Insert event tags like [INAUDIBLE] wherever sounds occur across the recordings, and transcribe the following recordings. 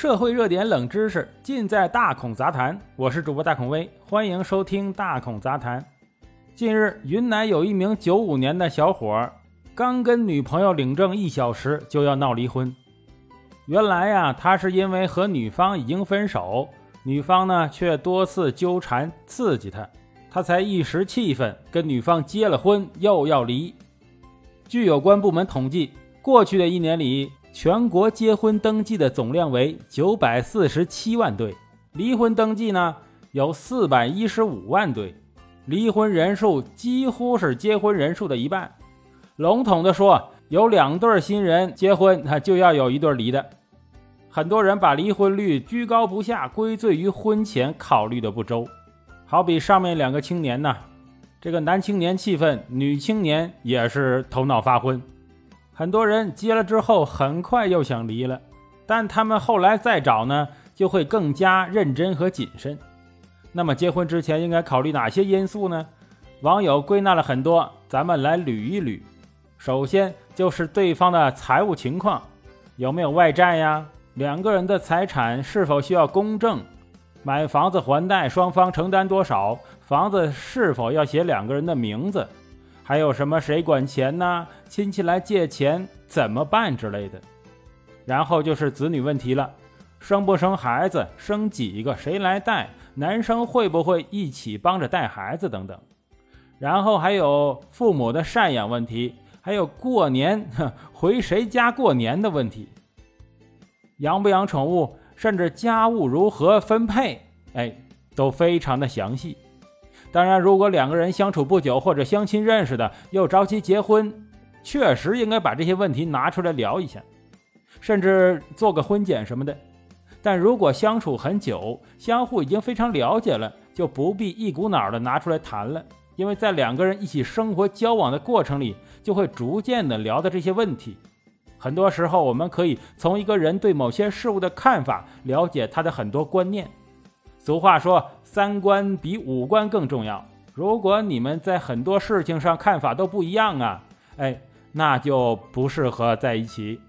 社会热点、冷知识尽在大孔杂谈。我是主播大孔威，欢迎收听大孔杂谈。近日，云南有一名九五年的小伙，刚跟女朋友领证一小时就要闹离婚。原来呀，他是因为和女方已经分手，女方呢却多次纠缠刺激他，他才一时气愤跟女方结了婚，又要离。据有关部门统计，过去的一年里，全国结婚登记的总量为九百四十七万对，离婚登记呢有四百一十五万对，离婚人数几乎是结婚人数的一半。笼统的说，有两对新人结婚，他就要有一对离的。很多人把离婚率居高不下，归罪于婚前考虑的不周。好比上面两个青年呢，这个男青年气愤，女青年也是头脑发昏。很多人结了之后，很快又想离了，但他们后来再找呢，就会更加认真和谨慎。那么结婚之前应该考虑哪些因素呢？网友归纳了很多，咱们来捋一捋。首先就是对方的财务情况，有没有外债呀？两个人的财产是否需要公证？买房子还贷，双方承担多少？房子是否要写两个人的名字？还有什么谁管钱呢？亲戚来借钱怎么办之类的？然后就是子女问题了，生不生孩子？生几个？谁来带？男生会不会一起帮着带孩子等等？然后还有父母的赡养问题，还有过年 [LAUGHS] 回谁家过年的问题。养不养宠物，甚至家务如何分配，哎，都非常的详细。当然，如果两个人相处不久或者相亲认识的，又着急结婚，确实应该把这些问题拿出来聊一下，甚至做个婚检什么的。但如果相处很久，相互已经非常了解了，就不必一股脑的拿出来谈了，因为在两个人一起生活交往的过程里，就会逐渐的聊到这些问题。很多时候，我们可以从一个人对某些事物的看法，了解他的很多观念。俗话说，三观比五官更重要。如果你们在很多事情上看法都不一样啊，哎，那就不适合在一起。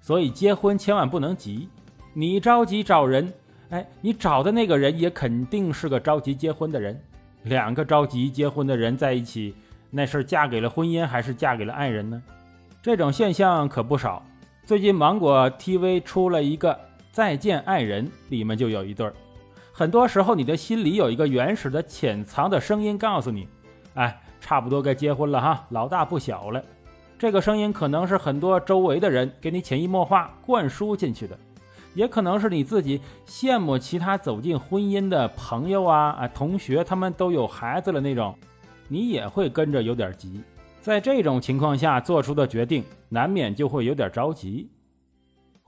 所以结婚千万不能急，你着急找人，哎，你找的那个人也肯定是个着急结婚的人。两个着急结婚的人在一起，那是嫁给了婚姻还是嫁给了爱人呢？这种现象可不少。最近芒果 TV 出了一个《再见爱人》，里面就有一对儿。很多时候，你的心里有一个原始的、潜藏的声音告诉你：“哎，差不多该结婚了哈，老大不小了。”这个声音可能是很多周围的人给你潜移默化灌输进去的，也可能是你自己羡慕其他走进婚姻的朋友啊、啊同学，他们都有孩子了那种，你也会跟着有点急。在这种情况下做出的决定，难免就会有点着急。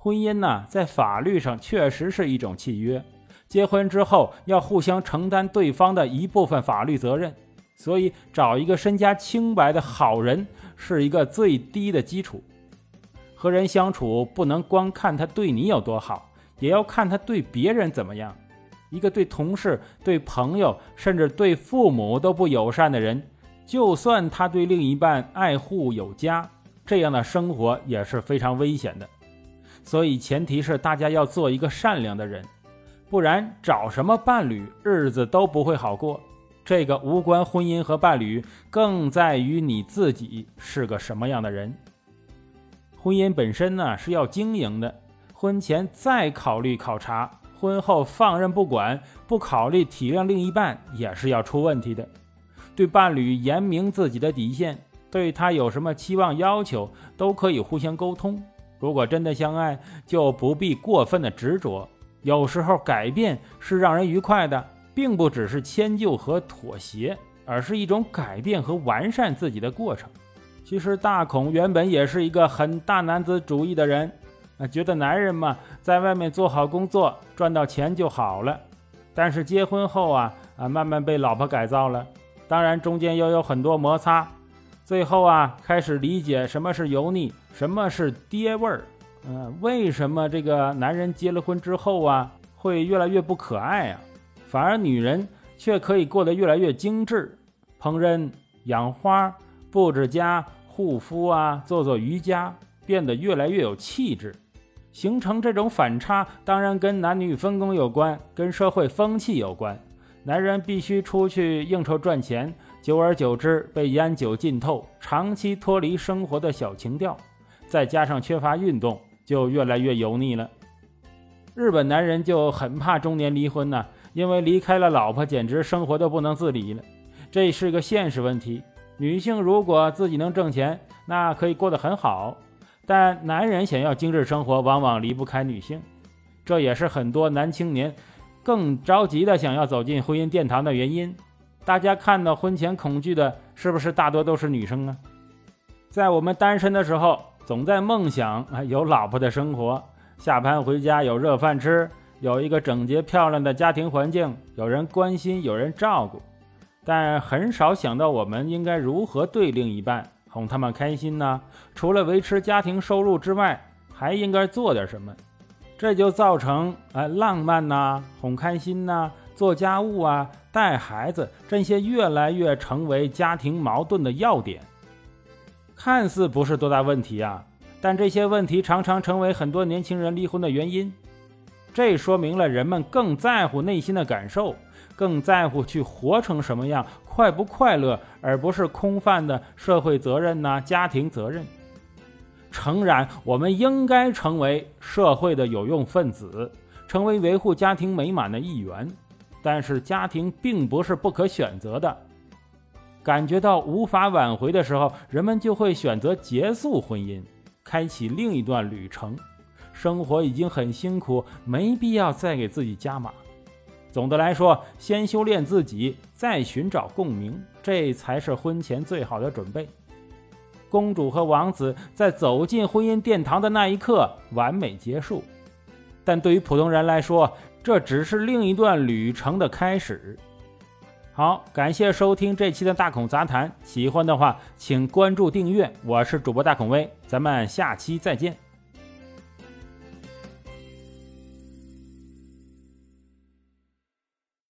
婚姻呢，在法律上确实是一种契约，结婚之后要互相承担对方的一部分法律责任，所以找一个身家清白的好人是一个最低的基础。和人相处不能光看他对你有多好，也要看他对别人怎么样。一个对同事、对朋友，甚至对父母都不友善的人。就算他对另一半爱护有加，这样的生活也是非常危险的。所以前提是大家要做一个善良的人，不然找什么伴侣日子都不会好过。这个无关婚姻和伴侣，更在于你自己是个什么样的人。婚姻本身呢是要经营的，婚前再考虑考察，婚后放任不管，不考虑体谅另一半，也是要出问题的。对伴侣言明自己的底线，对他有什么期望要求，都可以互相沟通。如果真的相爱，就不必过分的执着。有时候改变是让人愉快的，并不只是迁就和妥协，而是一种改变和完善自己的过程。其实大孔原本也是一个很大男子主义的人，啊，觉得男人嘛，在外面做好工作，赚到钱就好了。但是结婚后啊，啊，慢慢被老婆改造了。当然，中间又有很多摩擦，最后啊，开始理解什么是油腻，什么是爹味儿。嗯，为什么这个男人结了婚之后啊，会越来越不可爱啊？反而女人却可以过得越来越精致，烹饪、养花、布置家、护肤啊，做做瑜伽，变得越来越有气质。形成这种反差，当然跟男女分工有关，跟社会风气有关。男人必须出去应酬赚钱，久而久之被烟酒浸透，长期脱离生活的小情调，再加上缺乏运动，就越来越油腻了。日本男人就很怕中年离婚呢，因为离开了老婆，简直生活都不能自理了。这是个现实问题。女性如果自己能挣钱，那可以过得很好。但男人想要精致生活，往往离不开女性，这也是很多男青年更着急的想要走进婚姻殿堂的原因。大家看到婚前恐惧的，是不是大多都是女生啊？在我们单身的时候，总在梦想啊有老婆的生活，下班回家有热饭吃，有一个整洁漂亮的家庭环境，有人关心，有人照顾，但很少想到我们应该如何对另一半。哄他们开心呢？除了维持家庭收入之外，还应该做点什么？这就造成啊，浪漫呐，哄开心呐，做家务啊，带孩子这些越来越成为家庭矛盾的要点。看似不是多大问题啊，但这些问题常常成为很多年轻人离婚的原因。这说明了人们更在乎内心的感受。更在乎去活成什么样，快不快乐，而不是空泛的社会责任呐、家庭责任。诚然，我们应该成为社会的有用分子，成为维护家庭美满的一员。但是，家庭并不是不可选择的。感觉到无法挽回的时候，人们就会选择结束婚姻，开启另一段旅程。生活已经很辛苦，没必要再给自己加码。总的来说，先修炼自己，再寻找共鸣，这才是婚前最好的准备。公主和王子在走进婚姻殿堂的那一刻完美结束，但对于普通人来说，这只是另一段旅程的开始。好，感谢收听这期的大孔杂谈，喜欢的话请关注订阅。我是主播大孔威，咱们下期再见。